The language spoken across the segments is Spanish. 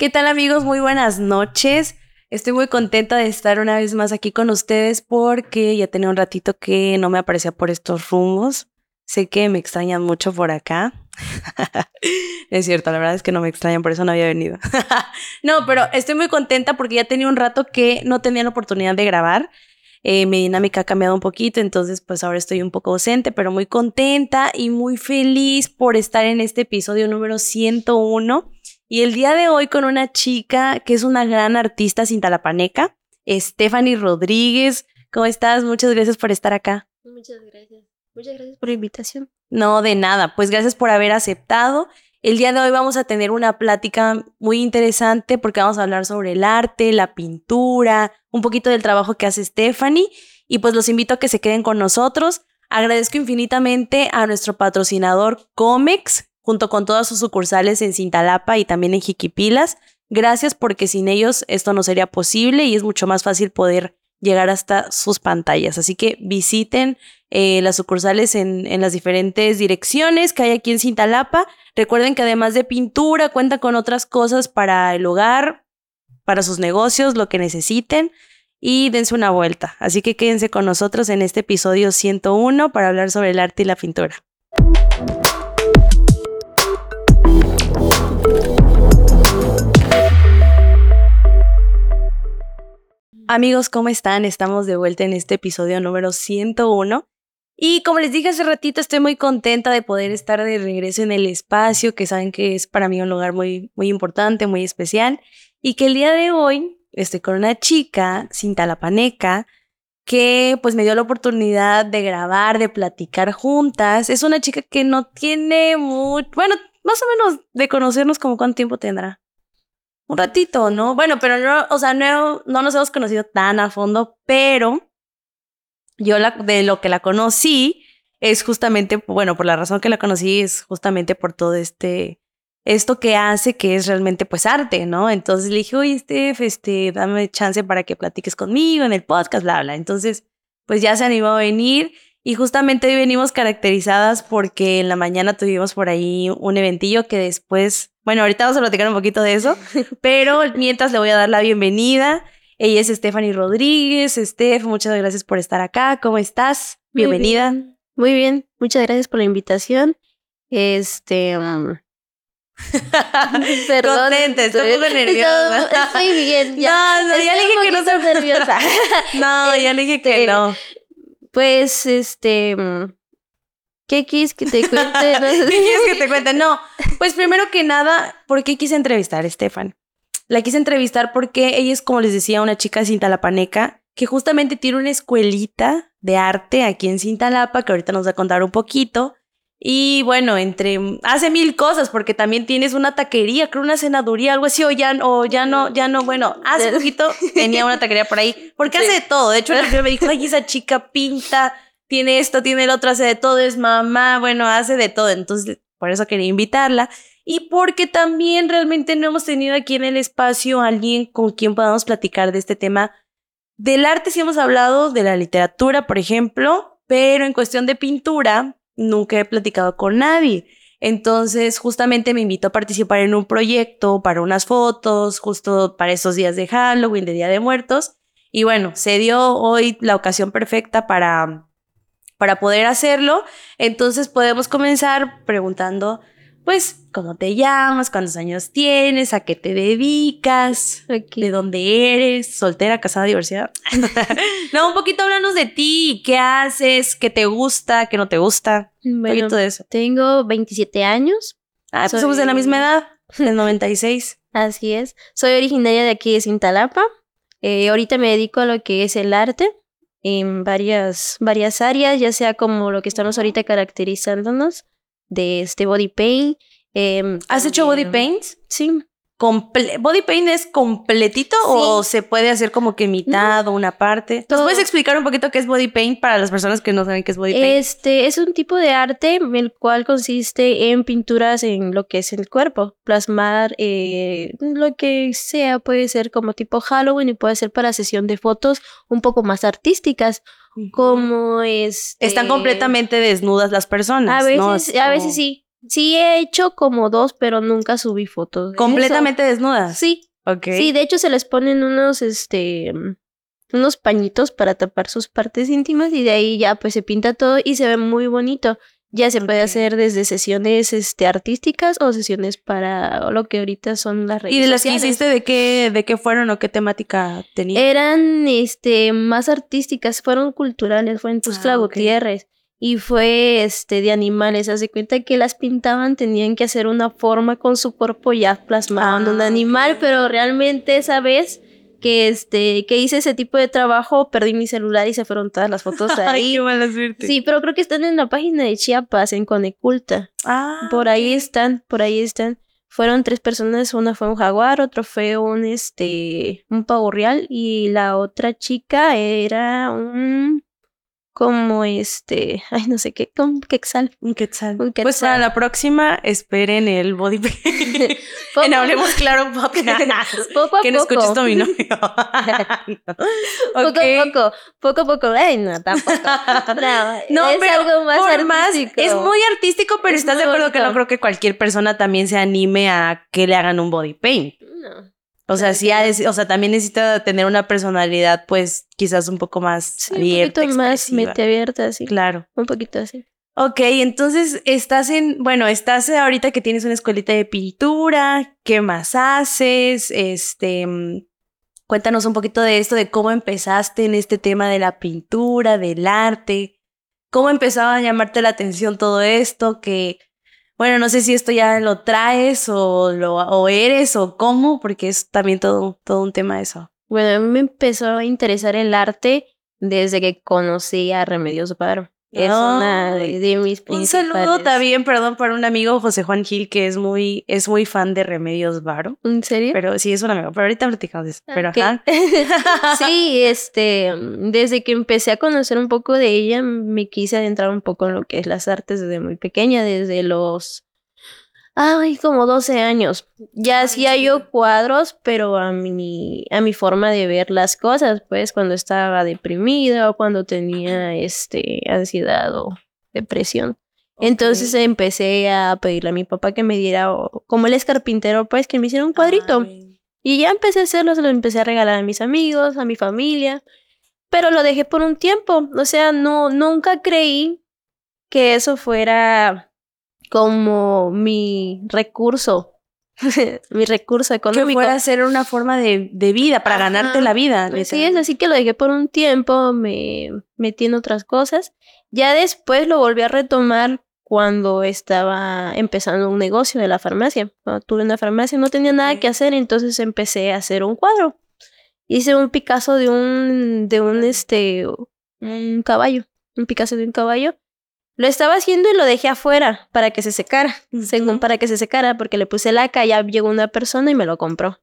¿Qué tal amigos? Muy buenas noches. Estoy muy contenta de estar una vez más aquí con ustedes porque ya tenía un ratito que no me aparecía por estos rumbos. Sé que me extrañan mucho por acá. es cierto, la verdad es que no me extrañan, por eso no había venido. no, pero estoy muy contenta porque ya tenía un rato que no tenía la oportunidad de grabar. Eh, mi dinámica ha cambiado un poquito, entonces pues ahora estoy un poco ausente, pero muy contenta y muy feliz por estar en este episodio número 101 y el día de hoy con una chica que es una gran artista cintalapaneca, Stephanie Rodríguez. ¿Cómo estás? Muchas gracias por estar acá. Muchas gracias. Muchas gracias por la invitación. No, de nada. Pues gracias por haber aceptado. El día de hoy vamos a tener una plática muy interesante porque vamos a hablar sobre el arte, la pintura, un poquito del trabajo que hace Stephanie y pues los invito a que se queden con nosotros. Agradezco infinitamente a nuestro patrocinador Comex, junto con todas sus sucursales en Cintalapa y también en Jiquipilas. Gracias porque sin ellos esto no sería posible y es mucho más fácil poder llegar hasta sus pantallas. Así que visiten eh, las sucursales en, las diferentes direcciones que hay aquí en Cintalapa. Recuerden que además de pintura cuenta con otras cosas para el hogar, para sus negocios, lo que necesiten y dense una vuelta. Así que quédense con nosotros en este episodio 101 para hablar sobre el arte y la pintura. Amigos, ¿cómo están? Estamos de vuelta en este episodio número 101. Y como les dije hace ratito, estoy muy contenta de poder estar de regreso en el espacio, que saben que es para mí un lugar muy, muy importante, muy especial. Y que el día de hoy estoy con una chica, Cintalapaneca, que pues me dio la oportunidad de grabar, de platicar juntas. Es una chica que no tiene mucho, bueno, más o menos de conocernos como cuánto tiempo tendrá un ratito, ¿no? Bueno, pero no, o sea, no, no nos hemos conocido tan a fondo, pero yo de lo que la conocí es justamente, bueno, por la razón que la conocí es justamente por todo este, esto que hace que es realmente pues arte, ¿no? Entonces le dije, oye, Steph, este, dame chance para que platiques conmigo en el podcast, bla, bla. Entonces, pues ya se animó a venir y justamente hoy venimos caracterizadas porque en la mañana tuvimos por ahí un eventillo que después bueno, ahorita vamos a platicar un poquito de eso, pero mientras le voy a dar la bienvenida. Ella es Stephanie Rodríguez. Steph, muchas gracias por estar acá. ¿Cómo estás? Bienvenida. Muy bien, muchas gracias por la invitación. Este. Um... Perdón, Contenta, estoy muy nerviosa. Estoy bien. Ya, no, no, ya le dije que no estoy nerviosa. no, ya le dije que este, no. Pues, este. Um, ¿Qué quieres que te cuente? ¿Qué quieres que te cuente? No, pues primero que nada, ¿por qué quise entrevistar a Estefan? La quise entrevistar porque ella es, como les decía, una chica de Cintalapaneca que justamente tiene una escuelita de arte aquí en Cintalapa, que ahorita nos va a contar un poquito. Y bueno, entre hace mil cosas, porque también tienes una taquería, creo una cenaduría, algo así, o ya, o ya no, ya no, bueno, hace poquito tenía una taquería por ahí, porque hace de todo. De hecho, el me dijo, ay, esa chica pinta, tiene esto, tiene el otro, hace de todo, es mamá, bueno, hace de todo. Entonces, por eso quería invitarla. Y porque también realmente no hemos tenido aquí en el espacio a alguien con quien podamos platicar de este tema. Del arte sí hemos hablado, de la literatura, por ejemplo, pero en cuestión de pintura nunca he platicado con nadie. Entonces, justamente me invitó a participar en un proyecto para unas fotos, justo para esos días de Halloween, de Día de Muertos. Y bueno, se dio hoy la ocasión perfecta para para poder hacerlo. Entonces podemos comenzar preguntando, pues, ¿cómo te llamas? ¿Cuántos años tienes? ¿A qué te dedicas? ¿De dónde eres? ¿Soltera, casada, divorciada? no, un poquito háblanos de ti. ¿Qué haces? ¿Qué te gusta? ¿Qué no te gusta? un poquito de eso. Tengo 27 años. Ah, pues somos de la misma edad, del 96. Así es. Soy originaria de aquí de Cintalapa. Eh, ahorita me dedico a lo que es el arte en varias, varias áreas, ya sea como lo que estamos ahorita caracterizándonos de este body paint. Em, ¿Has hecho body paint? Sí. ¿Body paint es completito o se puede hacer como que mitad o una parte? ¿Nos puedes explicar un poquito qué es body paint para las personas que no saben qué es body paint? Este es un tipo de arte el cual consiste en pinturas en lo que es el cuerpo, plasmar eh, lo que sea, puede ser como tipo Halloween y puede ser para sesión de fotos un poco más artísticas como es... Están completamente desnudas las personas. A veces, a veces sí Sí he hecho como dos, pero nunca subí fotos. de ¿Completamente eso. desnudas? Sí, Ok. sí, de hecho se les ponen unos, este, unos pañitos para tapar sus partes íntimas y de ahí ya pues se pinta todo y se ve muy bonito. Ya se puede hacer desde sesiones este, artísticas o sesiones para lo que ahorita son las redes ¿Y de las que hiciste, de qué, de qué fueron o qué temática tenían? Eran este más artísticas, fueron culturales, fue en Tuxtla Ah. Gutiérrez y fue este de animales. Haz de cuenta que las pintaban, tenían que hacer una forma con su cuerpo ya plasmaban un Ah, animal, pero realmente esa vez que este que hice ese tipo de trabajo perdí mi celular y se fueron todas las fotos ahí. qué mala suerte. Sí, pero creo que están en la página de Chiapas, en Coneculta. Ah, Por ahí están, por ahí están. Fueron tres personas, una fue un jaguar, otro fue un este un pavo real y la otra chica era un como este, ay no sé qué, como un quexal. un quetzal. Un Pues quetzal. para la próxima, esperen el body paint. Poco, en Hablemos Claro Podcast. poco a que no escuches a mi novio. Poco a poco, poco a poco, ay no, tampoco. No, No, es pero algo más por más, artístico. es muy artístico, pero Es estás de acuerdo que no creo que cualquier persona también se anime a que le hagan un body paint. No. O sea, sí, ha de- o sea, también necesita tener una personalidad, pues, quizás un poco más Sí, un abierta, poquito más mente abierta, así. Claro. Un poquito así. Ok, entonces estás en, bueno, estás ahorita que tienes una escuelita de pintura, ¿qué más haces? Este, mm, cuéntanos un poquito de esto, de cómo empezaste en este tema de la pintura, del arte, cómo empezaba a llamarte la atención todo esto, que, bueno, no sé si esto ya lo traes o lo o eres o cómo, porque es también todo, todo un tema eso. Bueno, a mí me empezó a interesar el arte desde que conocí a Remedios Varo. Es una Ay, de, de mis Un saludo también, perdón, para un amigo José Juan Gil que es muy, es muy fan de Remedios Varo. ¿En serio? Pero sí, es un amigo. Pero ahorita platicamos de eso. Pero Ok. ajá. sí, este, desde que empecé a conocer un poco de ella, me quise adentrar un poco en lo que es las artes desde muy pequeña, desde los, ay, como 12 años. Ya hacía yo cuadros, pero a mi, a mi forma de ver las cosas, pues cuando estaba deprimida o cuando tenía, este, ansiedad o depresión. Entonces empecé a pedirle a mi papá que me diera, como él es carpintero, pues que me hiciera un cuadrito. Ay, Y ya empecé a hacerlo, se lo empecé a regalar a mis amigos, a mi familia, pero lo dejé por un tiempo. O sea, no, nunca creí que eso fuera como mi recurso, mi recurso Que económico. fuera a ser una forma de, de vida, para Ajá. ganarte la vida. Así es, así que lo dejé por un tiempo, me metí en otras cosas. Ya después lo volví a retomar cuando estaba empezando un negocio de la farmacia. Cuando tuve una farmacia no tenía nada que hacer, entonces empecé a hacer un cuadro. Hice un Picasso de un, de un, este, un caballo, un Picasso de un caballo. Lo estaba haciendo y lo dejé afuera para que se secara, según para que se secara, porque le puse laca, ya llegó una persona y me lo compró.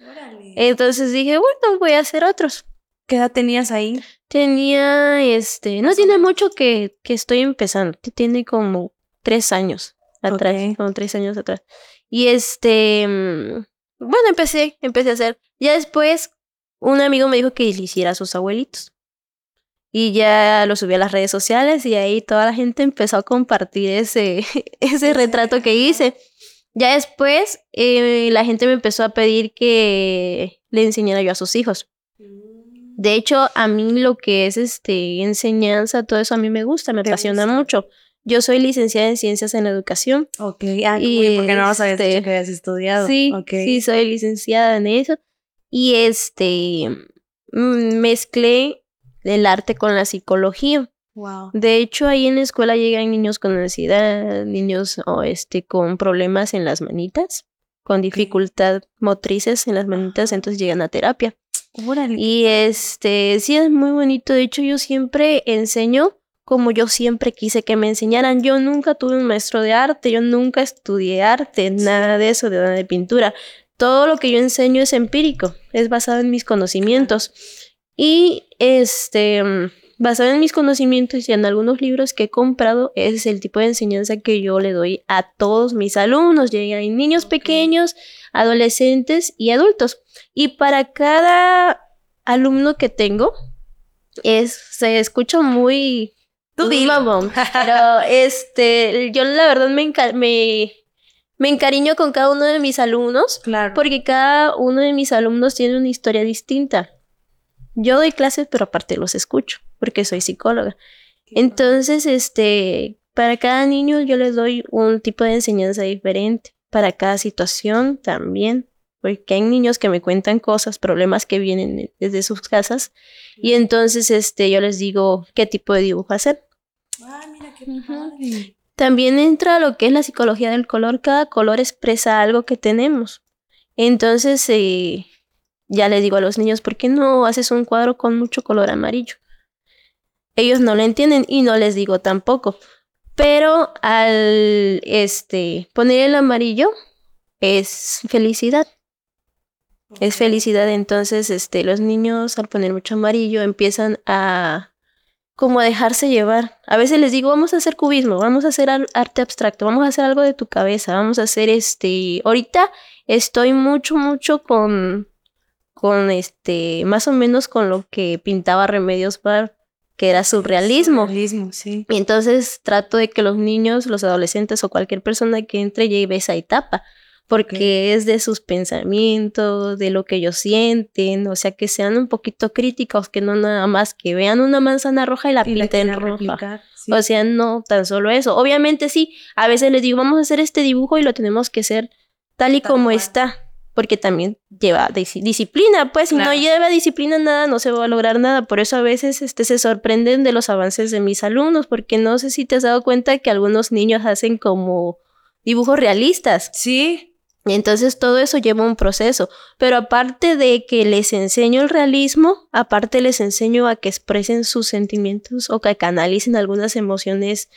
Órale. Entonces dije, bueno, voy a hacer otros. ¿Qué edad tenías ahí? Tenía, este, no tiene mucho que, que estoy empezando, tiene como tres años atrás, como tres años atrás. Y este, mm, bueno, empecé, empecé a hacer. Ya después, un amigo me dijo que le hiciera a sus abuelitos. Y ya lo subí a las redes sociales y ahí toda la gente empezó a compartir ese, ese retrato que hice. Ya después, eh, la gente me empezó a pedir que le enseñara yo a sus hijos. De hecho, a mí lo que es este enseñanza, todo eso a mí me gusta, me ¿Te apasiona gusta? mucho. Yo soy licenciada en ciencias en educación. Ok, ah, Y, porque no dicho este, que habías estudiado. Sí, Ok. sí, soy licenciada en eso. Y este mm, mezclé el arte con la psicología. Wow. De hecho, ahí en la escuela llegan niños con ansiedad, niños o este con problemas en las manitas, con dificultad motrices en las manitas, entonces llegan a terapia. Órale. Y este, sí es muy bonito. De hecho, yo siempre enseño como yo siempre quise que me enseñaran. Yo nunca tuve un maestro de arte, yo nunca estudié arte, nada de eso, de nada de pintura. Todo lo que yo enseño es empírico, es basado en mis conocimientos. Y este, basado en mis conocimientos y en algunos libros que he comprado, ese es el tipo de enseñanza que yo le doy a todos mis alumnos. Llegan niños Ok. pequeños, adolescentes y adultos. Y para cada alumno que tengo, es, se escucha muy Tú. Mamón. Pero este, yo la verdad me, me, me encariño con cada uno de mis alumnos Claro. porque cada uno de mis alumnos tiene una historia distinta. Yo doy clases, pero aparte los escucho porque soy psicóloga. Entonces, este, para cada niño yo les doy un tipo de enseñanza diferente, para cada situación también, porque hay niños que me cuentan cosas, problemas que vienen desde sus casas, y entonces, este, yo les digo qué tipo de dibujo hacer. Ah, mira qué padre. También entra lo que es la psicología del color, cada color expresa algo que tenemos. Entonces, eh, ya les digo a los niños, ¿por qué no haces un cuadro con mucho color amarillo? Ellos no lo entienden y no les digo tampoco. Pero al este poner el amarillo es felicidad. Es felicidad. Entonces, este, los niños al poner mucho amarillo empiezan a como a dejarse llevar. A veces les digo, vamos a hacer cubismo, vamos a hacer arte abstracto, vamos a hacer algo de tu cabeza, vamos a hacer este. Ahorita estoy mucho, mucho con, con este, más o menos con lo que pintaba Remedios Bar, que era surrealismo. Surrealismo, sí. Y entonces trato de que los niños, los adolescentes o cualquier persona que entre lleve esa etapa, porque es de sus pensamientos, de lo que ellos sienten, o sea, que sean un poquito críticos, que no nada más que vean una manzana roja y la Y la pinten quieren roja. replicar, sí. O sea, no tan solo eso. Obviamente sí, a veces les digo, vamos a hacer este dibujo y lo tenemos que hacer tal y Tal como cual. está, porque también lleva dis- disciplina, pues si no lleva disciplina nada, no se va a lograr nada. Por eso a veces este, se sorprenden de los avances de mis alumnos, porque no sé si te has dado cuenta que algunos niños hacen como dibujos realistas. Sí, Entonces todo eso lleva un proceso. Pero aparte de que les enseño el realismo, aparte les enseño a que expresen sus sentimientos o que canalicen algunas emociones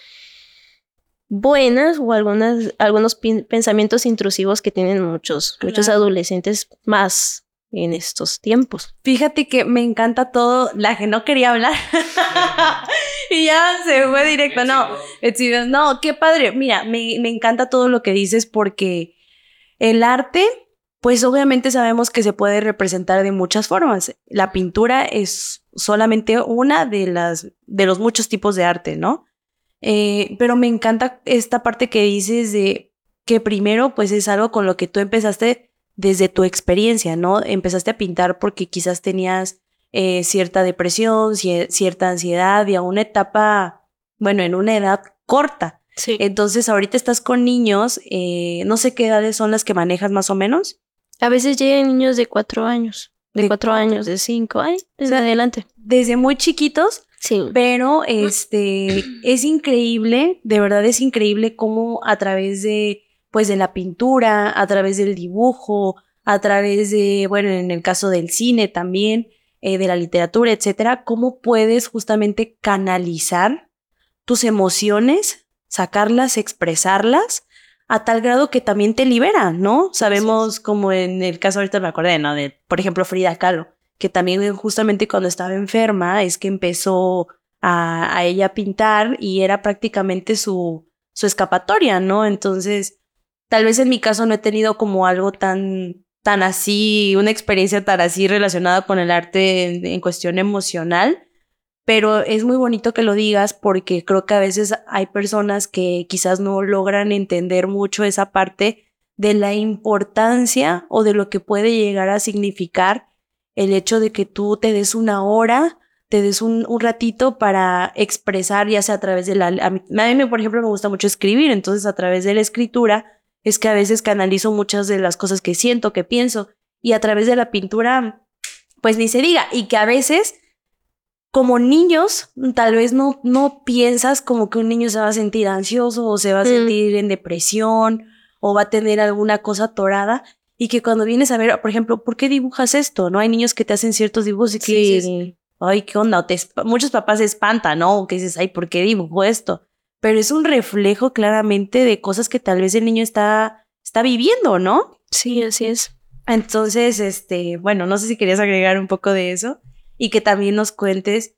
buenas o algunas, algunos pensamientos intrusivos que tienen muchos, muchos adolescentes más en estos tiempos. Fíjate que me encanta todo, la que no quería hablar. y ya se fue directo. No, no, qué padre. Mira, me, me encanta todo lo que dices porque el arte, pues obviamente sabemos que se puede representar de muchas formas. La pintura es solamente una de las de los muchos tipos de arte, ¿no? Eh, pero me encanta esta parte que dices de que primero, pues es algo con lo que tú empezaste desde tu experiencia, ¿no? Empezaste a pintar porque quizás tenías eh, cierta depresión, cie- cierta ansiedad y a una etapa, bueno, en una edad corta. Sí. Entonces, ahorita estás con niños, eh, no sé qué edades son las que manejas más o menos. A veces llegan niños de cuatro años, de, De cuatro, años, de cinco, ay, desde sea, adelante. Desde muy chiquitos, Sí. pero este es increíble, de verdad es increíble cómo a través de pues de la pintura, a través del dibujo, a través de, bueno, en el caso del cine también, eh, de la literatura, etcétera, cómo puedes justamente canalizar tus emociones, sacarlas, expresarlas, a tal grado que también te liberan, ¿no? Sabemos como en el caso ahorita me acordé, ¿no? De, por ejemplo, Frida Kahlo, que también justamente cuando estaba enferma es que empezó a, a ella pintar y era prácticamente su, su escapatoria, ¿no? Entonces, tal vez en mi caso no he tenido como algo tan, tan así, una experiencia tan así relacionada con el arte en cuestión emocional, pero es muy bonito que lo digas porque creo que a veces hay personas que quizás no logran entender mucho esa parte de la importancia o de lo que puede llegar a significar el hecho de que tú te des una hora, te des un, un ratito para expresar, ya sea a través de la... A mí, a mí, por ejemplo, me gusta mucho escribir, entonces a través de la escritura es que a veces canalizo muchas de las cosas que siento, que pienso, y a través de la pintura, pues ni se diga, y que a veces como niños, tal vez no, no piensas como que un niño se va a sentir ansioso o se va a Mm. sentir en depresión o va a tener alguna cosa atorada y que cuando vienes a ver, por ejemplo, ¿por qué dibujas esto? ¿No? Hay niños que te hacen ciertos dibujos y que dices, Sí. ay, ¿qué onda? O te muchos papás se espantan, ¿no? O que dices, ay, ¿por qué dibujo esto? Pero es un reflejo claramente de cosas que tal vez el niño está, está viviendo, ¿no? Sí, así es. Entonces, este, bueno, no sé si querías agregar un poco de eso y que también nos cuentes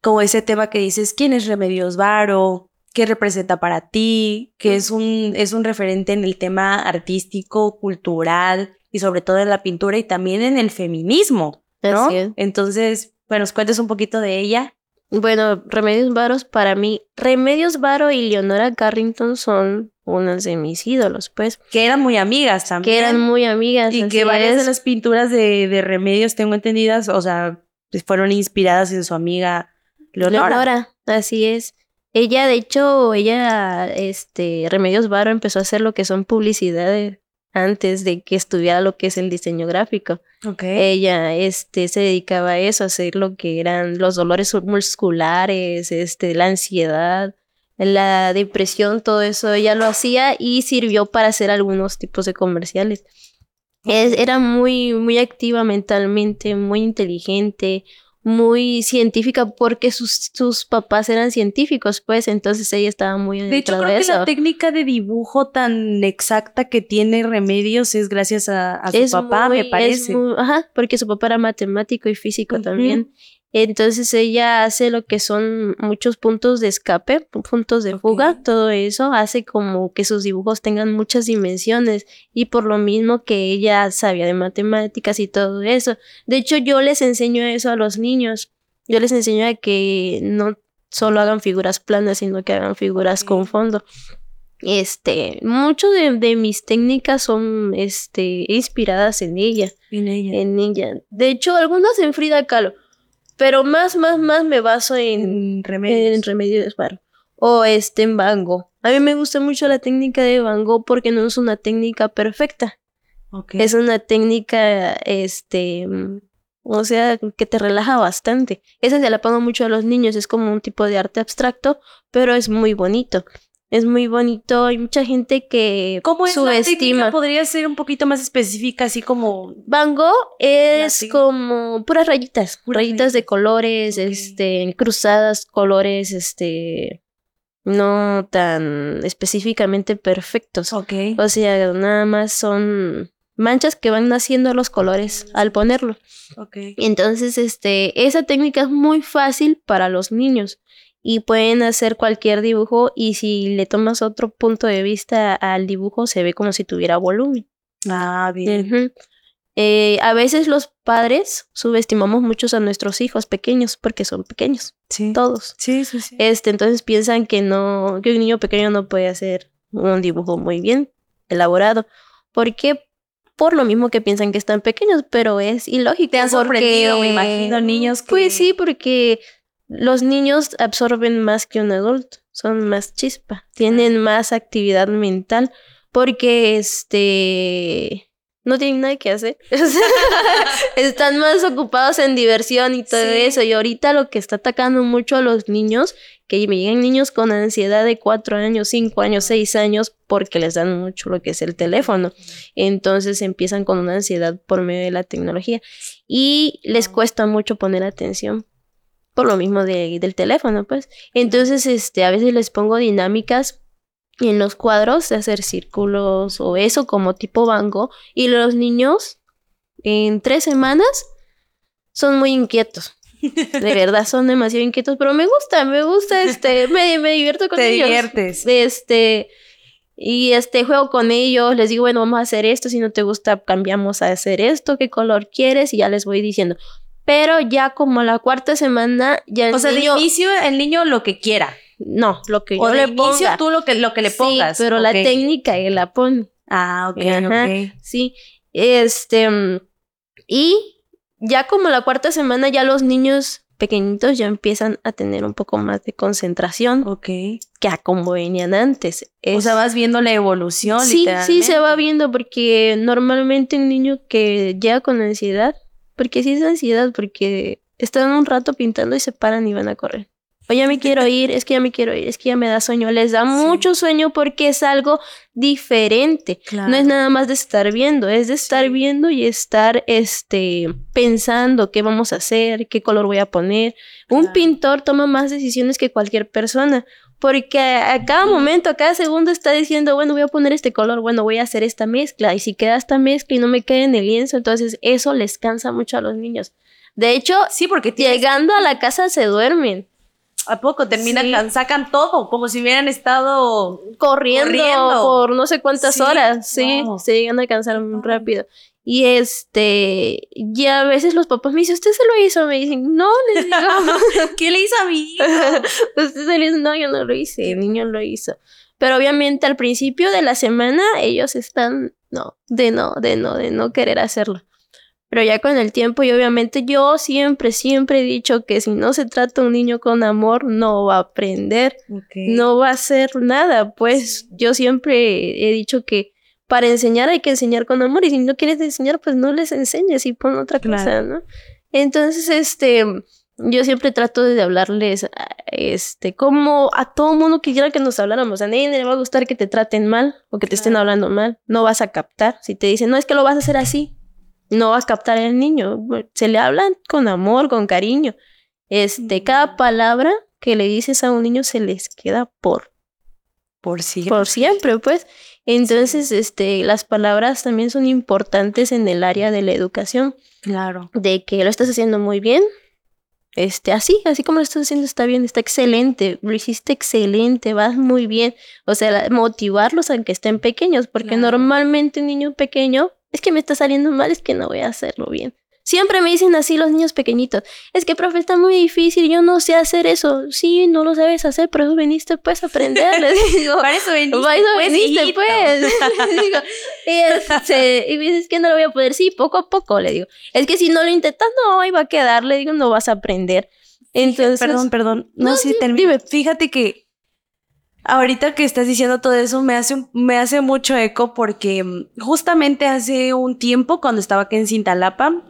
como ese tema que dices, ¿quién es Remedios Varo? ¿Qué representa para ti? Que es un, es un referente en el tema artístico, cultural y sobre todo en la pintura y también en el feminismo, ¿no? Así es. Entonces, bueno, nos cuentes un poquito de ella. Bueno, Remedios Varos para mí, Remedios Varo y Leonora Carrington son unas de mis ídolos, pues. Que eran muy amigas también. Que eran muy amigas. Y que varias de las pinturas de, de Remedios, tengo entendidas, o sea, fueron inspiradas en su amiga Leonora. Leonora, así es. Ella, de hecho, ella, este, Remedios Varo empezó a hacer lo que son publicidades antes de que estudiara lo que es el diseño gráfico. Ella este, se dedicaba a eso, a hacer lo que eran los dolores musculares, este, la ansiedad, la depresión, todo eso ella lo hacía y sirvió para hacer algunos tipos de comerciales. era muy, muy activa mentalmente, muy inteligente, muy científica porque sus, sus papás eran científicos, pues entonces ella estaba muy De hecho, creo que la técnica de dibujo tan exacta que tiene Remedios es gracias a, su papá, me parece. ajá, porque su papá era matemático y físico también. Entonces ella hace lo que son muchos puntos de escape, puntos de fuga, todo eso hace como que sus dibujos tengan muchas dimensiones y por lo mismo que ella sabía de matemáticas y todo eso. De hecho yo les enseño eso a los niños. Yo les enseño a que no solo hagan figuras planas, sino que hagan figuras con fondo. Este, mucho de, de, mis técnicas son este, inspiradas en ella. En ella. En ella. De hecho, algunas en Frida Kahlo pero más, más, más me baso en, remedios. En remedios O este en Van Gogh. A mí me gusta mucho la técnica de Van Gogh porque no es una técnica perfecta. Es una técnica, este, o sea, que te relaja bastante. Esa se la pongo mucho a los niños, es como un tipo de arte abstracto, pero es muy bonito es muy bonito. Hay mucha gente que ¿Cómo es subestima. Podría ser un poquito más específica, así como. Van Gogh es como puras rayitas, rayitas de colores, este, cruzadas, colores, este, no tan específicamente perfectos. Ok. O sea, nada más son manchas que van naciendo los colores al ponerlo. Ok. Entonces, este, esa técnica es muy fácil para los niños y pueden hacer cualquier dibujo y si le tomas otro punto de vista al dibujo se ve como si tuviera volumen. Ah, bien. Eh, a veces los padres subestimamos mucho a nuestros hijos pequeños porque son pequeños. Sí. Todos. Sí, sí, sí. Este, entonces piensan que no, que un niño pequeño no puede hacer un dibujo muy bien elaborado. Porque por lo mismo que piensan que están pequeños, pero es ilógico. Te han sorprendido, me imagino, niños que... Pues sí, porque los niños absorben más que un adulto, son más chispa, tienen más actividad mental porque este no tienen nada que hacer. Están más ocupados en diversión y todo eso. Y ahorita lo que está atacando mucho a los niños, que me llegan niños con ansiedad de cuatro años, cinco años, seis años, porque les dan mucho lo que es el teléfono. Entonces empiezan con una ansiedad por medio de la tecnología. Y les cuesta mucho poner atención por lo mismo de, del teléfono, pues. Entonces, este, a veces les pongo dinámicas en los cuadros de hacer círculos o eso como tipo bango y los niños en tres semanas son muy inquietos. De verdad, son demasiado inquietos, pero me gusta, me gusta, este, me, me divierto con ellos. Te diviertes. Este, y este, juego con ellos, les digo, bueno, vamos a hacer esto, si no te gusta, cambiamos a hacer esto, qué color quieres, y ya les voy diciendo, pero ya como la cuarta semana ya el O sea, de inicio el niño lo que quiera. No, lo que yo le inicio tú lo que, lo que le pongas. Sí, pero la técnica él la pone. Ah, ok, ok. Sí, este... Y ya como la cuarta semana ya los niños pequeñitos ya empiezan a tener un poco más de concentración. Ok. Que a como venían antes. O sea, vas viendo la evolución. Sí, sí, se va viendo porque normalmente un niño que llega con ansiedad porque sí es ansiedad, porque están un rato pintando y se paran y van a correr. O ya me quiero ir, es que ya me quiero ir, es que ya me da sueño. Les da mucho sueño porque es algo diferente. No es nada más de estar viendo, es de estar viendo y estar este, pensando qué vamos a hacer, qué color voy a poner. Un pintor toma más decisiones que cualquier persona. Porque a cada momento, a cada segundo está diciendo, bueno, voy a poner este color, bueno, voy a hacer esta mezcla. Y si queda esta mezcla y no me queda en el lienzo, entonces eso les cansa mucho a los niños. De hecho, sí, porque llegando a la casa se duermen. ¿A poco terminan, sacan todo, como si hubieran estado corriendo, por no sé cuántas horas? Sí, se llegan a cansar muy rápido. Y este, ya a veces los papás me dicen, ¿usted se lo hizo? Me dicen, no, les digo, ¿Qué le hizo a mi hijo? usted se lo hizo, no, yo no lo hice, el niño lo hizo. Pero obviamente al principio de la semana ellos están, no, de no, de no, de no querer hacerlo. Pero ya con el tiempo y obviamente yo siempre, siempre he dicho que si no se trata un niño con amor, no va a aprender, no va a hacer nada. Pues yo siempre he dicho que para enseñar hay que enseñar con amor y si no quieres enseñar, pues no les enseñes y pon otra cosa, ¿no? Entonces, este, yo siempre trato de hablarles, este, como a todo mundo que quiera que nos habláramos. A nadie le va a gustar que te traten mal o que te estén hablando mal. No vas a captar. Si te dicen, no, es que lo vas a hacer así, no vas a captar al niño. Se le hablan con amor, con cariño. Este, cada palabra que le dices a un niño se les queda por por siempre. Por siempre, pues. Entonces, este, las palabras también son importantes en el área de la educación. Claro. De que lo estás haciendo muy bien. Este, así, así como lo estás haciendo está bien, está excelente, lo hiciste excelente, vas muy bien. O sea, motivarlos a que estén pequeños, porque normalmente un niño pequeño es que me está saliendo mal, es que no voy a hacerlo bien. Siempre me dicen así los niños pequeñitos. Es que, profe, está muy difícil, yo no sé hacer eso. Sí, no lo sabes hacer, pero eso viniste pues a aprender. Les digo, para eso viniste, para eso pues, viniste pues. digo, y, este, y me dices que no lo voy a poder. Sí, poco a poco, le digo. Es que si no lo intentas, no, ahí va a quedar, le digo, no vas a aprender. Entonces, perdón, perdón. No, No, sí, sí, termina. dime. Fíjate que ahorita que estás diciendo todo eso me hace, un- me hace mucho eco porque mm, justamente hace un tiempo, cuando estaba aquí en Cintalapa,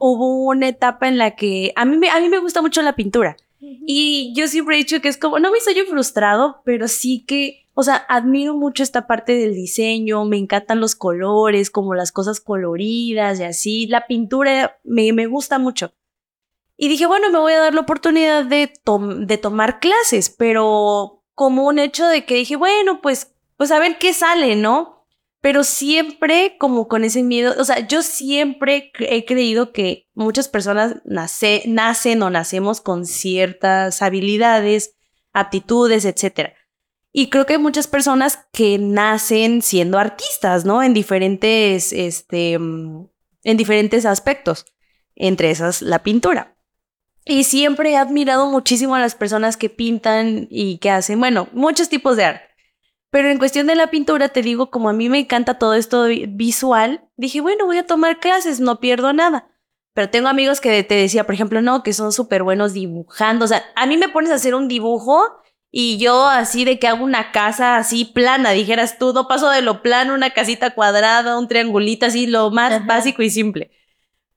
hubo una etapa en la que a mí, me, a mí me gusta mucho la pintura. Y yo siempre he dicho que es como, no me soy frustrado, pero sí que, o sea, admiro mucho esta parte del diseño, me encantan los colores, como las cosas coloridas y así. La pintura me, me gusta mucho. Y dije, bueno, me voy a dar la oportunidad de, tom- de tomar clases, pero como un hecho de que dije, bueno, pues, pues a ver qué sale, ¿no? Pero siempre como con ese miedo, o sea, yo siempre he creído que muchas personas nace, nacen o nacemos con ciertas habilidades, aptitudes, etc. Y creo que hay muchas personas que nacen siendo artistas, ¿no? En diferentes, este, mm, en diferentes aspectos, entre esas la pintura. Y siempre he admirado muchísimo a las personas que pintan y que hacen, bueno, muchos tipos de arte. Pero en cuestión de la pintura, te digo, como a mí me encanta todo esto vi- visual, dije, bueno, voy a tomar clases, no pierdo nada. Pero tengo amigos que te decía, por ejemplo, no, que son súper buenos dibujando. O sea, a mí me pones a hacer un dibujo y yo así de que hago una casa así plana, dijeras tú, no paso de lo plano, una casita cuadrada, un triangulito, así lo más Ajá. básico y simple.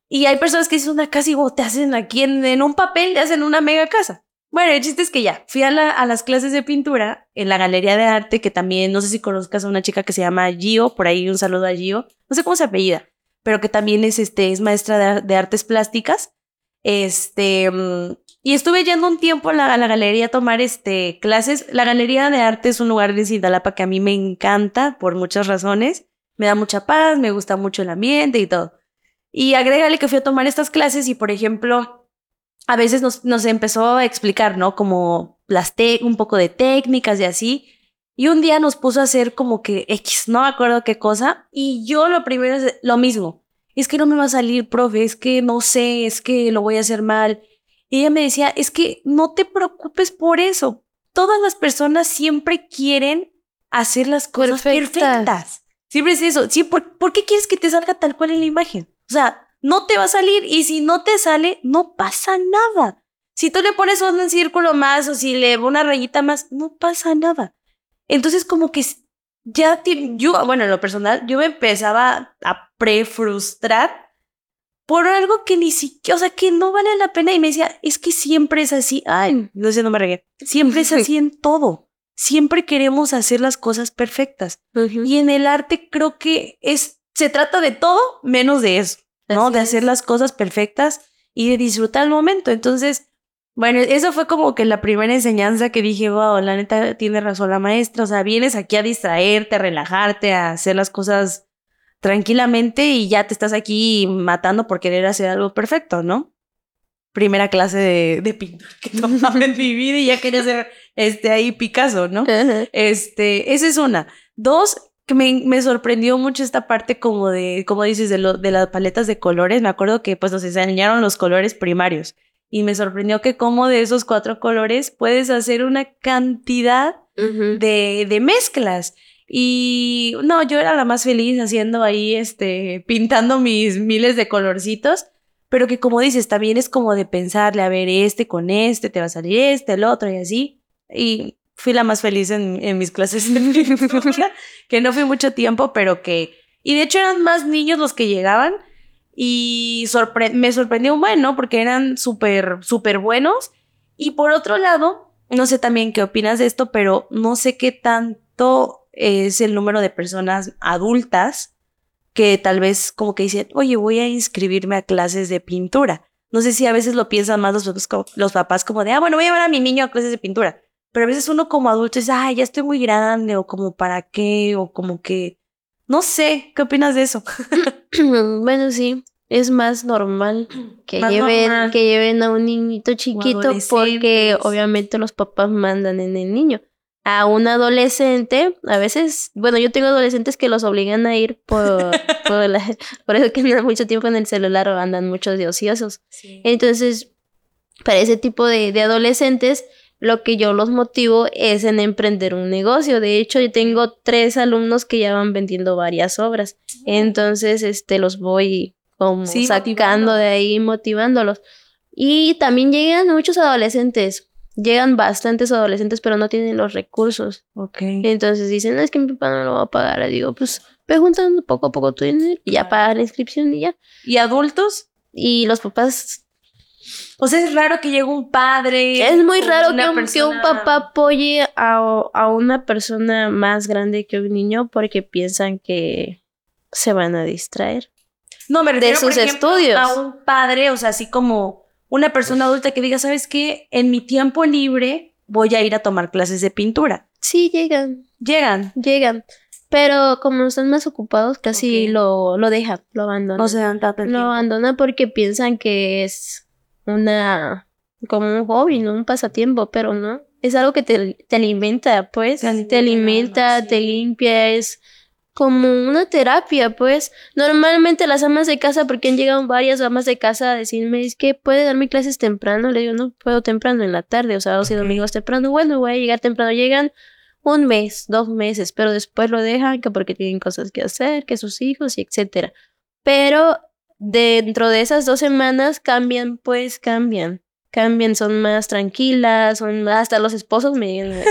Y hay personas que dicen una casa y wow, te hacen aquí en, en un papel, te hacen una mega casa. Bueno, el chiste es que ya, fui a, la- a las clases de pintura en la galería de arte, que también, no sé si conozcas a una chica que se llama Gio, por ahí un saludo a Gio, no sé cómo se apellida, pero que también es, este, es maestra de, ar- de artes plásticas. Este, mm, y estuve yendo un tiempo a la, galería a tomar este, clases. La galería de arte es un lugar de Cintalapa que a mí me encanta por muchas razones. Me da mucha paz, me gusta mucho el ambiente y todo. Y agrégale que fui a tomar estas clases y, por ejemplo, a veces nos, nos empezó a explicar, ¿no? Como las te un poco de técnicas y así. Y un día nos puso a hacer como que X, no me acuerdo qué cosa. Y yo lo primero es lo mismo. Es que no me va a salir, profe, es que no sé, es que lo voy a hacer mal. Y ella me decía, es que no te preocupes por eso. Todas las personas siempre quieren hacer las cosas Perfectas. perfectas. Siempre es eso. Sí, ¿por, ¿por qué quieres que te salga tal cual en la imagen? O sea, no te va a salir y si no te sale, no pasa nada. Si tú le pones un círculo más o si le una rayita más, no pasa nada. Entonces como que ya ti- yo, bueno, en lo personal, yo me empezaba a prefrustrar por algo que ni siquiera, o sea, que no vale la pena y me decía, es que siempre es así. Ay, no sé, no me regué. Siempre es así en todo. Siempre queremos hacer las cosas perfectas. Y en el arte creo que es, se trata de todo menos de eso, ¿no? Así de es. hacer las cosas perfectas y de disfrutar el momento. Entonces, bueno, eso fue como que la primera enseñanza que dije, wow, la neta tiene razón la maestra. O sea, vienes aquí a distraerte, a relajarte, a hacer las cosas tranquilamente y ya te estás aquí matando por querer hacer algo perfecto, ¿no? Primera clase de, de pintura que tomaba en mi vida y ya quería ser este ahí Picasso, ¿no? Este, esa es una. Dos, que me, me, sorprendió mucho esta parte como de, como dices, de, lo, de las paletas de colores. Me acuerdo que pues nos enseñaron los colores primarios y me sorprendió que como de esos cuatro colores puedes hacer una cantidad de, de mezclas. Y no, yo era la más feliz haciendo ahí, este, pintando mis miles de colorcitos, pero que como dices, también es como de pensarle, a ver, este con este, te va a salir este, el otro y así. Y fui la más feliz en, mis clases que no fui mucho tiempo, pero que... Y de hecho eran más niños los que llegaban y me sorprendió un buen, ¿no? Porque eran súper, súper buenos. Y por otro lado, no sé también qué opinas de esto, pero no sé qué tanto es el número de personas adultas que tal vez como que dicen, oye, voy a inscribirme a clases de pintura. No sé si a veces lo piensan más los, los papás como de, ah, bueno, voy a llevar a mi niño a clases de pintura. Pero a veces uno como adulto dice, ay, ya estoy muy grande, o como para qué, o como que, no sé, ¿qué opinas de eso? bueno, sí, es más normal que lleven, que lleven a un niñito chiquito porque obviamente los papás mandan en el niño. A un adolescente, a veces, bueno, yo tengo adolescentes que los obligan a ir por, por, la, por eso que andan mucho tiempo en el celular o andan muchos de ociosos. Entonces, para ese tipo de, de adolescentes, lo que yo los motivo es en emprender un negocio. De hecho, yo tengo tres alumnos que ya van vendiendo varias obras. Entonces, este, los voy como sacando de ahí, motivándolos. Y también llegan muchos adolescentes. Llegan bastantes adolescentes, pero no tienen los recursos. Ok. Entonces dicen, es que mi papá no lo va a pagar. Le digo, pues ve juntando poco a poco tu dinero y ya paga la inscripción y ya. ¿Y adultos? Y los papás o sea, es raro que llegue un padre. Es muy raro que un, papá apoye a, una persona más grande que un niño porque piensan que se van a distraer. No, me refiero, de sus estudios. A un padre, o sea, así como una persona adulta que diga, ¿sabes qué? En mi tiempo libre voy a ir a tomar clases de pintura. Sí, llegan. Llegan. Llegan. Pero como están más ocupados, casi lo, lo dejan, lo abandonan. No se dan tanto Lo abandonan porque piensan que es una, como un hobby, ¿no? Un pasatiempo, pero no. Es algo que te, te alimenta, pues. Te alimenta, te, limpia, es como una terapia, pues. Normalmente las amas de casa, porque han llegado varias amas de casa a decirme, es que puede darme clases temprano. Le digo, no puedo temprano en la tarde, o sea, okay. y domingos temprano. Bueno, voy a llegar temprano. Llegan un mes, dos meses, pero después lo dejan que porque tienen cosas que hacer, que sus hijos y etcétera. Pero dentro de esas dos semanas cambian, pues cambian. Cambian, son más tranquilas, son hasta los esposos me dicen,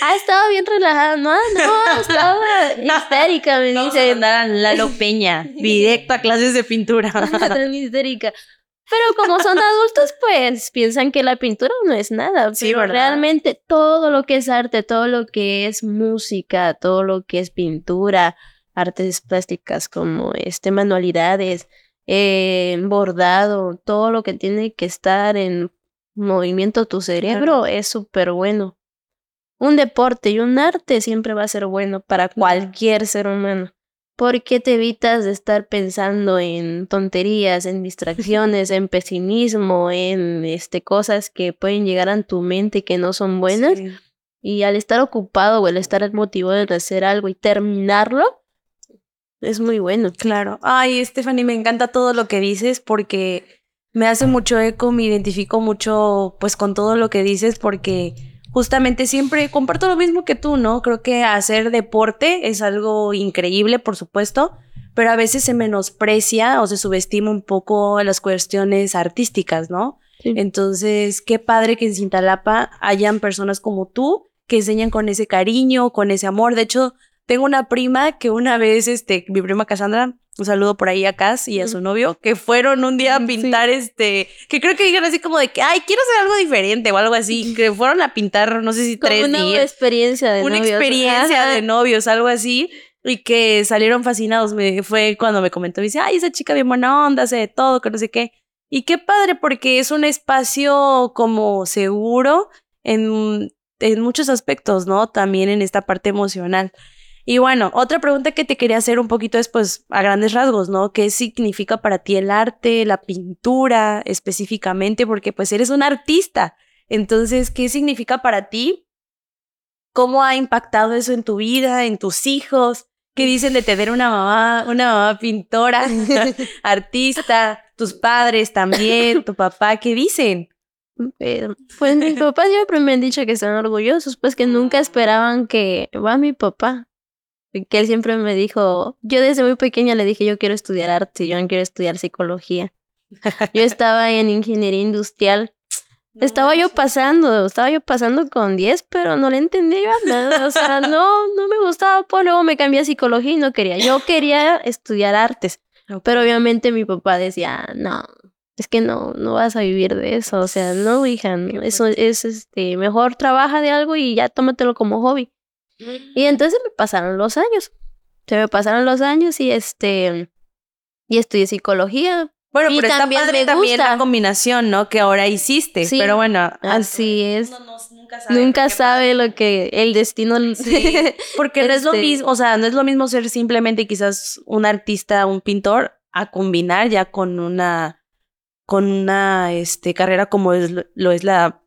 ha estado bien relajada, no, no, estaba histérica, me dice. Lalo Peña, directo a clases de pintura. histérica. Pero como son adultos, pues piensan que la pintura no es nada. Sí, pero realmente todo lo que es arte, todo lo que es música, todo lo que es pintura, artes plásticas como este manualidades, eh, bordado, todo lo que tiene que estar en movimiento tu cerebro es súper bueno. Un deporte y un arte siempre va a ser bueno para cualquier ser humano. Porque te evitas de estar pensando en tonterías, en distracciones, en pesimismo, en este, cosas que pueden llegar a tu mente que no son buenas? Y al estar ocupado o al estar motivado en hacer algo y terminarlo, es muy bueno. Claro. Ay, Stephanie, me encanta todo lo que dices porque me hace mucho eco, me identifico mucho pues con todo lo que dices porque justamente siempre comparto lo mismo que tú, ¿no? Creo que hacer deporte es algo increíble, por supuesto, pero a veces se menosprecia o se subestima un poco las cuestiones artísticas, ¿no? Entonces, qué padre que en Cintalapa hayan personas como tú que enseñan con ese cariño, con ese amor. De hecho, tengo una prima que una vez, este, mi prima Cassandra, un saludo por ahí a Cass y a su novio, que fueron un día a pintar este, que creo que dijeron así como de que, ay, quiero hacer algo diferente o algo así, que fueron a pintar, no sé si tres una días. experiencia de una novios. experiencia de novios, algo así. Y que salieron fascinados. Me, fue cuando me comentó, me dice, ay, esa chica bien buena onda, hace de todo, que no sé qué. Y qué padre, porque es un espacio como seguro en, en muchos aspectos, ¿no? También en esta parte emocional. Y bueno, otra pregunta que te quería hacer un poquito es, pues, a grandes rasgos, ¿no? ¿Qué significa para ti el arte, la pintura específicamente? Porque, pues, eres un artista. Entonces, ¿qué significa para ti ¿Cómo ha impactado eso en tu vida, en tus hijos? ¿Qué dicen de tener una mamá, una mamá pintora, artista, tus padres también, tu papá? ¿Qué dicen? pues mis papás siempre me han dicho que están orgullosos, pues que nunca esperaban que va mi papá. Que él siempre me dijo, yo desde muy pequeña le dije, yo quiero estudiar arte, yo no quiero estudiar psicología. Yo estaba en ingeniería industrial. estaba yo pasando, estaba yo pasando con 10, pero no le entendía nada. O sea, no, no me gustaba. Pues luego me cambié a psicología y no quería. Yo quería estudiar artes. Pero obviamente mi papá decía, no, es que no, no vas a vivir de eso. O sea, no, hija, eso es este, mejor trabaja de algo y ya tómatelo como hobby. Y entonces me pasaron los años. Se me pasaron los años y este, y estudié psicología. Bueno, pero también está también la combinación, ¿no? Que ahora hiciste. Sí, pero bueno, así es. nunca sabe, lo que el destino. Sí, porque no es lo este mismo, o sea, no es lo mismo ser simplemente quizás un artista, un pintor, a combinar ya con una, con una, este, carrera como es, lo es la,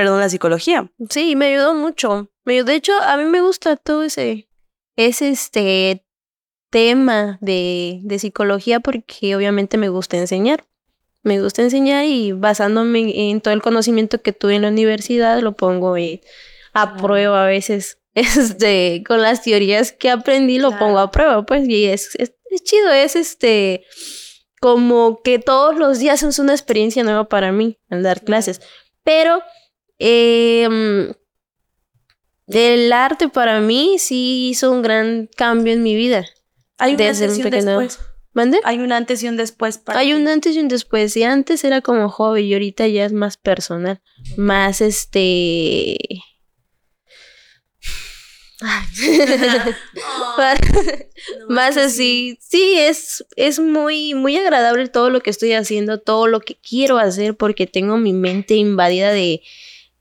perdón, la psicología. Sí, me ayudó mucho. Me, de hecho, a mí me gusta todo ese, ese, este, tema de, de psicología porque obviamente me gusta enseñar. Me gusta enseñar y basándome en todo el conocimiento que tuve en la universidad lo pongo a prueba a veces. Este, con las teorías que aprendí lo pongo a prueba, pues, y es, es, chido, es este, como que todos los días es una experiencia nueva para mí al dar clases. Pero eh, el arte para mí sí hizo un gran cambio en mi vida. Hay un antes y un después. Hay un antes y un después. Para Hay un antes y un después. Y antes era como hobby y ahorita ya es más personal. Más este. más así. Sí, es, es muy, muy agradable todo lo que estoy haciendo, todo lo que quiero hacer, porque tengo mi mente invadida de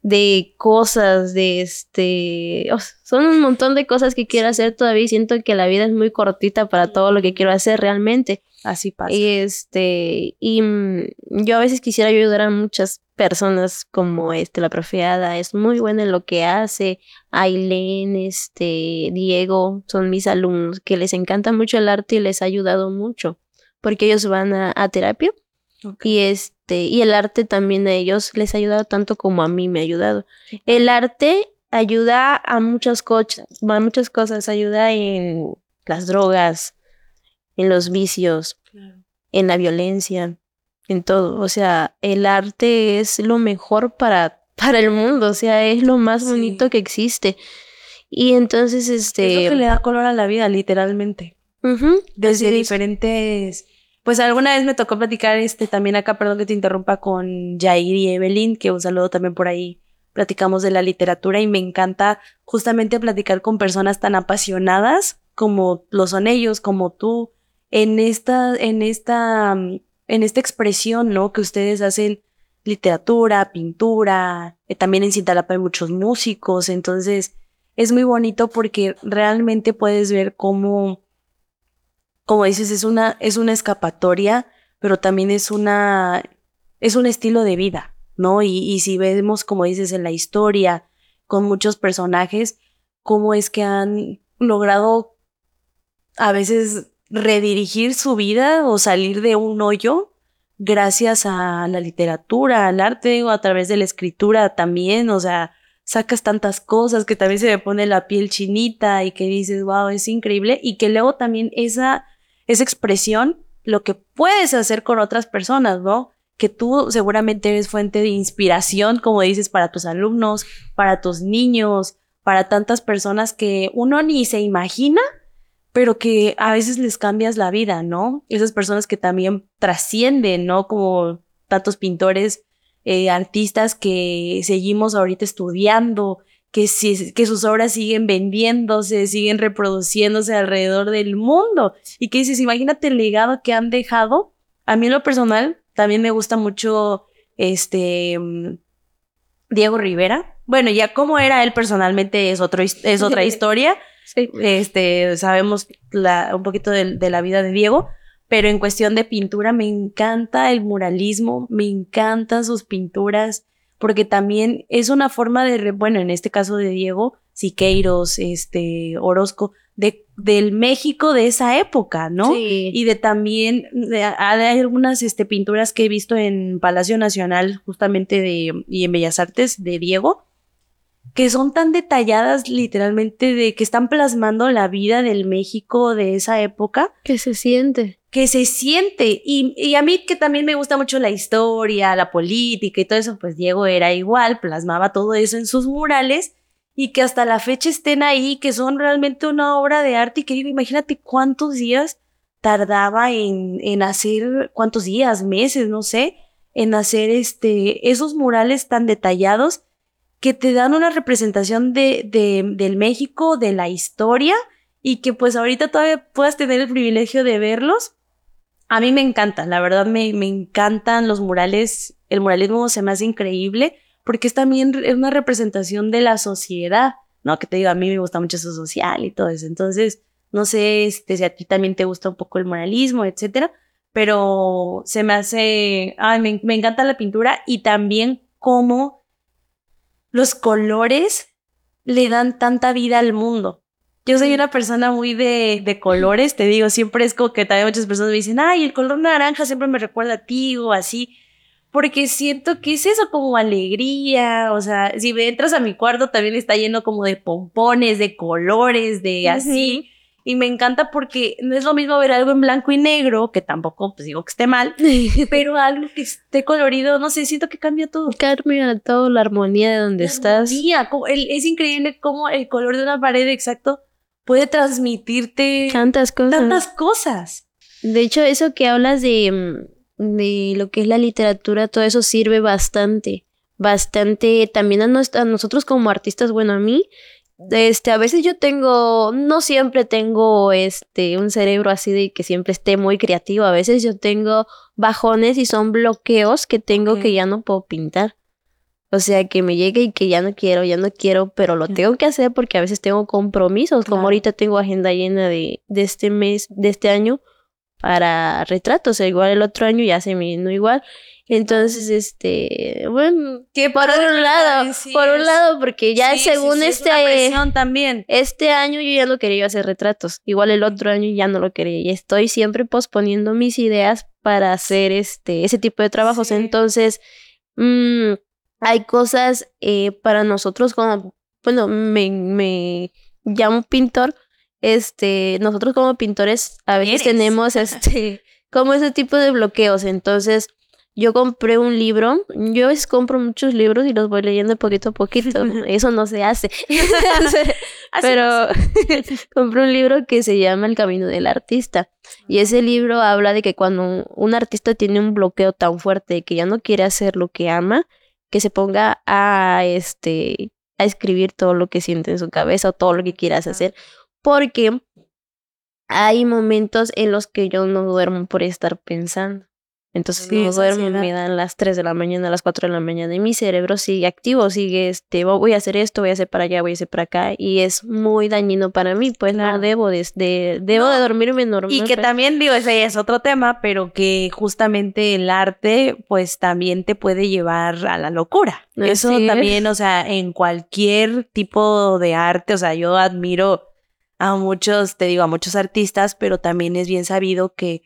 de cosas, de este, son un montón de cosas que quiero hacer todavía y siento que la vida es muy cortita para todo lo que quiero hacer realmente. Así pasa. Y este, y mm, yo a veces quisiera ayudar a muchas personas como este, la profeada, es muy buena en lo que hace. Ailén, este, Diego, son mis alumnos que les encanta mucho el arte y les ha ayudado mucho porque ellos van a, a terapia y este, y el arte también a ellos les ha ayudado tanto como a mí me ha ayudado. El arte ayuda a muchas cosas, a muchas cosas, ayuda en las drogas, en los vicios, en la violencia, en todo. O sea, el arte es lo mejor para, para el mundo, o sea, es lo más bonito que existe. Y entonces, este... Es lo que le da color a la vida, literalmente. Desde diferentes pues alguna vez me tocó platicar este también acá, perdón que te interrumpa, con Jair y Evelyn, que un saludo también por ahí. Platicamos de la literatura y me encanta justamente platicar con personas tan apasionadas como lo son ellos, como tú, en esta, en esta, en esta expresión, ¿no? Que ustedes hacen literatura, pintura, eh, también en Cintalapa hay muchos músicos, entonces es muy bonito porque realmente puedes ver cómo como dices, es una, es una escapatoria, pero también es una, es un estilo de vida, ¿no? Y, y si vemos, como dices, en la historia, con muchos personajes, cómo es que han logrado a veces redirigir su vida o salir de un hoyo gracias a la literatura, al arte o a través de la escritura también, o sea, sacas tantas cosas que también se me pone la piel chinita y que dices, wow, es increíble y que luego también esa esa expresión, lo que puedes hacer con otras personas, ¿no? Que tú seguramente eres fuente de inspiración, como dices, para tus alumnos, para tus niños, para tantas personas que uno ni se imagina, pero que a veces les cambias la vida, ¿no? Esas personas que también trascienden, ¿no? Como tantos pintores, eh, artistas que seguimos ahorita estudiando, que, que sus obras siguen vendiéndose, siguen reproduciéndose alrededor del mundo. Y que dices, imagínate el legado que han dejado. A mí en lo personal también me gusta mucho este mm, Diego Rivera. Bueno, ya cómo era él personalmente es, otro, es otra historia. Este, sabemos la, un poquito de, de la vida de Diego, pero en cuestión de pintura me encanta el muralismo, me encantan sus pinturas porque también es una forma de, bueno, en este caso de Diego, Siqueiros, este, Orozco, de, del México de esa época, ¿no? Sí. Y de también, de- hay algunas este, pinturas que he visto en Palacio Nacional, justamente de, y en Bellas Artes, de Diego, que son tan detalladas literalmente de que están plasmando la vida del México de esa época que se siente. Que se siente. Y, a mí que también me gusta mucho la historia, la política y todo eso, pues Diego era igual, plasmaba todo eso en sus murales y que hasta la fecha estén ahí, que son realmente una obra de arte y que digo, imagínate cuántos días tardaba en, en hacer, cuántos días, meses, no sé, en hacer este, esos murales tan detallados que te dan una representación de, de, del México, de la historia y que pues ahorita todavía puedas tener el privilegio de verlos. A mí me encanta, la verdad me, me encantan los murales, el muralismo se me hace increíble porque es también re- una representación de la sociedad, ¿no? Que te digo, a mí me gusta mucho eso social y todo eso, entonces no sé este, si a ti también te gusta un poco el muralismo, etcétera, pero se me hace, ay, me, me encanta la pintura y también cómo los colores le dan tanta vida al mundo. Yo soy una persona muy de, de colores, te digo, siempre es como que también muchas personas me dicen, ay, el color naranja siempre me recuerda a ti o así, porque siento que es eso como alegría, o sea, si me entras a mi cuarto también está lleno como de pompones, de colores, de así, y me encanta porque no es lo mismo ver algo en blanco y negro, que tampoco, pues digo que esté mal, pero algo que esté colorido, no sé, siento que cambia todo. Cambia todo la armonía de donde La estás. armonía, como el- es increíble cómo el color de una pared exacto puede transmitirte Tantas cosas. tantas cosas. De hecho, eso que hablas de, mm, de lo que es la literatura, todo eso sirve bastante. Bastante también a, nos- a nosotros como artistas, bueno, a mí, este, a veces yo tengo, no siempre tengo este, un cerebro así de que siempre esté muy creativo. A veces yo tengo bajones y son bloqueos que tengo que ya no puedo pintar. O sea, que me llegue y que ya no quiero, ya no quiero, pero lo tengo que hacer porque a veces tengo compromisos, como Claro. ahorita tengo agenda llena de, de este mes, de este año, para retratos, o sea, igual el otro año ya se me vino igual. Entonces, este, bueno, Que por un lado, por un lado, porque ya según este, también. este año yo ya no quería hacer retratos, igual el otro año ya no lo quería y estoy siempre posponiendo mis ideas para hacer este, ese tipo de trabajos. Sí. Entonces, mm, hay cosas eh, para nosotros como, bueno, me, me llamo pintor, este, nosotros como pintores a veces Eres. tenemos este, como ese tipo de bloqueos, entonces yo compré un libro, yo a veces compro muchos libros y los voy leyendo poquito a poquito, eso no se hace, pero compré un libro que se llama El Camino del Artista y ese libro habla de que cuando un artista tiene un bloqueo tan fuerte que ya no quiere hacer lo que ama, que se ponga a este a escribir todo lo que siente en su cabeza o todo lo que quieras hacer, porque hay momentos en los que yo no duermo por estar pensando. Entonces Sí, no duermo, me dan las 3 de la mañana, las 4 de la mañana y mi cerebro sigue activo, sigue este, "Oh, voy a hacer esto, voy a hacer para allá, voy a hacer para acá y es muy dañino para mí, pues no debo de, de- debo No, de dormirme normal. Y que pues. también, digo, ese es otro tema, pero que justamente el arte, pues también te puede llevar a la locura. Eso también, o sea, en cualquier tipo de arte, o sea, yo admiro a muchos, te digo, a muchos artistas, pero también es bien sabido que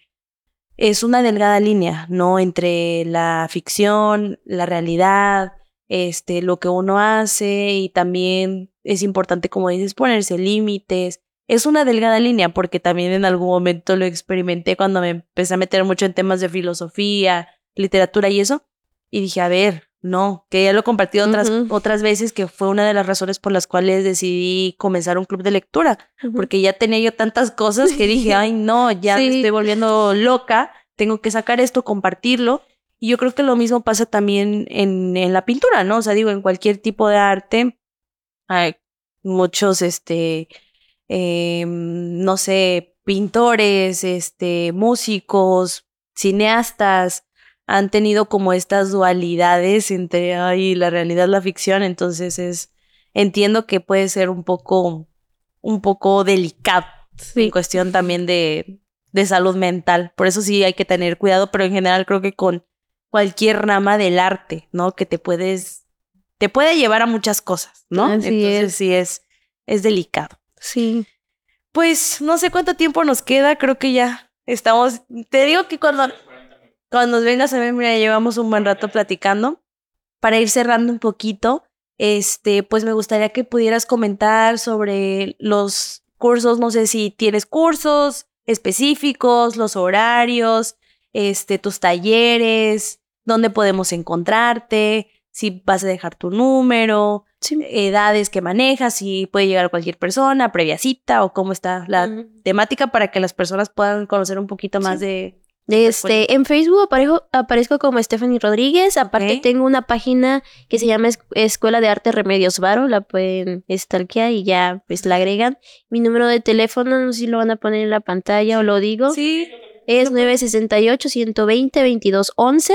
es una delgada línea, ¿no? Entre la ficción, la realidad, este, lo que uno hace y también es importante, como dices, ponerse límites. Es una delgada línea porque también en algún momento lo experimenté cuando me empecé a meter mucho en temas de filosofía, literatura y eso. Y dije, a ver, no, que ya lo he compartido otras, otras veces, que fue una de las razones por las cuales decidí comenzar un club de lectura porque ya tenía yo tantas cosas que dije, ay, no, ya me estoy volviendo loca, tengo que sacar esto, compartirlo. Y yo creo que lo mismo pasa también en, en la pintura, ¿no? O sea, digo, en cualquier tipo de arte, hay muchos, este, eh, no sé, pintores, este, músicos, cineastas, han tenido como estas dualidades entre, ay, la realidad, la ficción, entonces es, entiendo que puede ser un poco, un poco delicado en Sí. cuestión también de, de salud mental. Por eso sí hay que tener cuidado, pero en general creo que con cualquier rama del arte, ¿no? Que te puedes, te puede llevar a muchas cosas, ¿no? Así Entonces es. sí es, es delicado. Sí. Pues no sé cuánto tiempo nos queda, creo que ya estamos. Te digo que cuando, cuando nos vengas a ver, mira, llevamos un buen rato platicando. Para ir cerrando un poquito, este, pues me gustaría que pudieras comentar sobre los cursos, no sé si tienes cursos específicos, los horarios, este, tus talleres, dónde podemos encontrarte, si vas a dejar tu número, edades que manejas, si puede llegar cualquier persona, previa cita o cómo está la temática para que las personas puedan conocer un poquito más de... Este, en Facebook aparezco, aparezco como Stephanie Rodríguez. Aparte tengo una página que se llama Escuela de Arte Remedios Varo. La pueden stalkear y ya pues la agregan. Mi número de teléfono, no sé si lo van a poner en la pantalla o lo digo. Sí. Es 968 120 2211.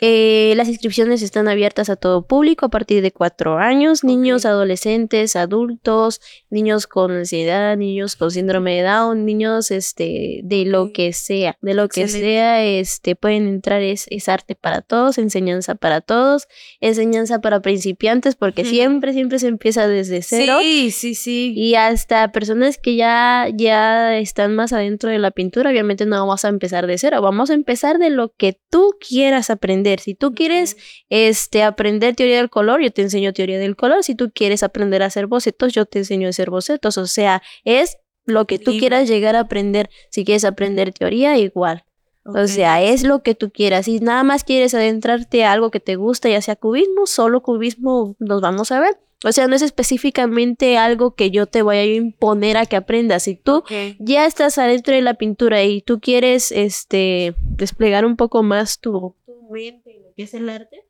Eh, las inscripciones están abiertas a todo público a partir de cuatro años, niños, adolescentes, adultos, niños con ansiedad, niños con síndrome de Down, niños este, de lo que sea, de lo que sea, este, pueden entrar, es, es, arte para todos, enseñanza para todos, enseñanza para principiantes, porque siempre, siempre se empieza desde cero. Sí, sí, sí. Y hasta personas que ya, ya están más adentro de la pintura, obviamente no vamos a empezar de cero, vamos a empezar de lo que tú quieras aprender aprender. Si tú quieres este, aprender teoría del color, yo te enseño teoría del color. Si tú quieres aprender a hacer bocetos, yo te enseño a hacer bocetos. O sea, es lo que tú quieras llegar a aprender. Si quieres aprender teoría, igual. O sea, es lo que tú quieras. Si nada más quieres adentrarte a algo que te gusta, ya sea cubismo, solo cubismo nos vamos a ver. O sea, no es específicamente algo que yo te voy a imponer a que aprendas. Si tú ya estás adentro de la pintura y tú quieres este desplegar un poco más tu, mente lo que es el arte,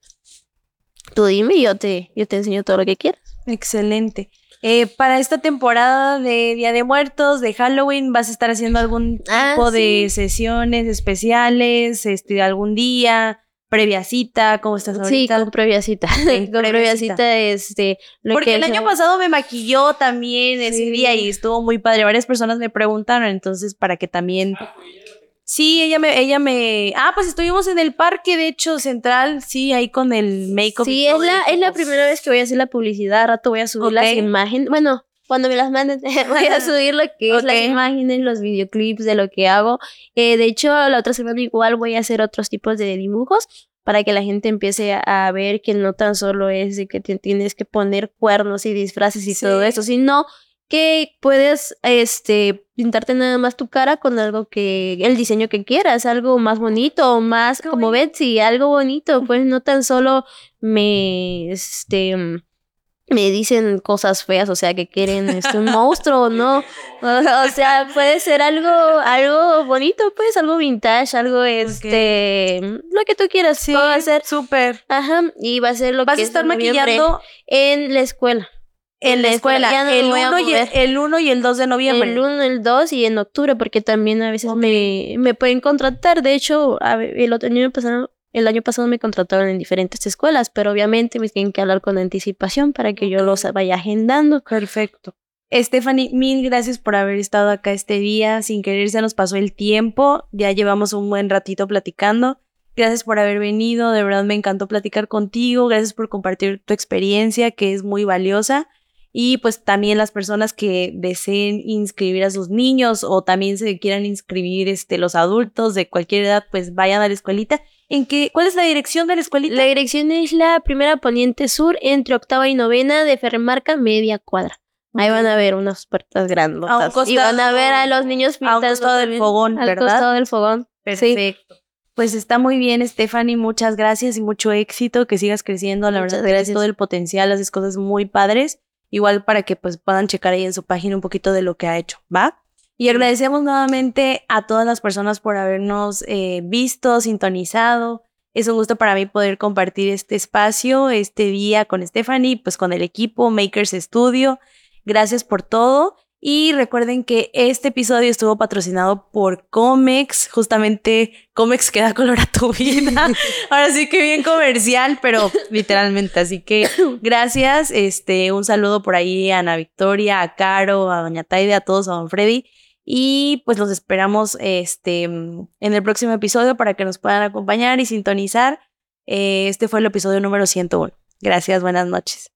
tú dime y yo te, yo te enseño todo lo que quieras. Excelente. Eh, para esta temporada de Día de Muertos, de Halloween, ¿vas a estar haciendo algún ah, tipo de sesiones especiales, este, algún día? previa cita, ¿cómo estás ahorita? Sí, con previa cita. con previa, cita. este. Porque el año pasado me maquilló también ese día y estuvo muy padre. Varias personas me preguntaron, entonces, para que también. Sí, ella me, ella me. Ah, pues estuvimos en el parque, de hecho, central, sí, ahí con el make-up. Sí, es la, es la primera vez que voy a hacer la publicidad. rato voy a subir las imágenes. Bueno, cuando me las manden, voy a subir lo que es las imágenes, los videoclips de lo que hago. Eh, de hecho, la otra semana igual voy a hacer otros tipos de dibujos para que la gente empiece a, ver que no tan solo es de que tienes que poner cuernos y disfraces y todo eso, sino que puedes este pintarte nada más tu cara con algo que el diseño que quieras, algo más bonito, más como Betsy, algo bonito, pues no tan solo me este me dicen cosas feas, o sea, que quieren este, un monstruo, ¿no? O, sea, puede ser algo, algo bonito, pues, algo vintage, algo, este, lo que tú quieras. Sí, va a ser súper. Ajá, y va a ser lo ¿Vas que a estar maquillando en la escuela. En la escuela, el, 1 y el, el 1 y el 2 de noviembre. El 1, el 2 y en octubre, porque también a veces me, me pueden contratar. De hecho, el otro año pasado el año pasado me contrataron en diferentes escuelas, pero obviamente me tienen que hablar con anticipación para que yo los vaya agendando. Perfecto. Stephanie, mil gracias por haber estado acá este día. Sin querer se nos pasó el tiempo. Ya llevamos un buen ratito platicando. Gracias por haber venido. De verdad me encantó platicar contigo. Gracias por compartir tu experiencia, que es muy valiosa. Y pues también las personas que deseen inscribir a sus niños o también se quieran inscribir este, los adultos de cualquier edad, pues vayan a la escuelita ¿En qué, ¿Cuál es la dirección de la escuelita? La dirección es la primera poniente sur entre octava y novena de Ferremarca, media cuadra. Ahí van a ver unas puertas grandes. y van a ver a los niños pintando. Al costado del fogón, ¿verdad? Al costado del fogón. Perfecto. Pues está muy bien, Stephanie. Muchas gracias y mucho éxito. Que sigas creciendo. La verdad, gracias. todo el potencial. Haces cosas muy padres. Igual para que pues puedan checar ahí en su página un poquito de lo que ha hecho. ¿Va? Y agradecemos nuevamente a todas las personas por habernos eh, visto, sintonizado. Es un gusto para mí poder compartir este espacio, este día con Stephanie, pues con el equipo Makers Studio. Gracias por todo. Y recuerden que este episodio estuvo patrocinado por Comex. Justamente Comex que da color a tu vida. Ahora sí que bien comercial, pero literalmente. Así que gracias. Este, un saludo por ahí a Ana Victoria, a Caro, a Doña Taide, a todos, a Don Freddy. Y pues los esperamos este, en el próximo episodio para que nos puedan acompañar y sintonizar. Eh, este fue el episodio número 101. Gracias, buenas noches.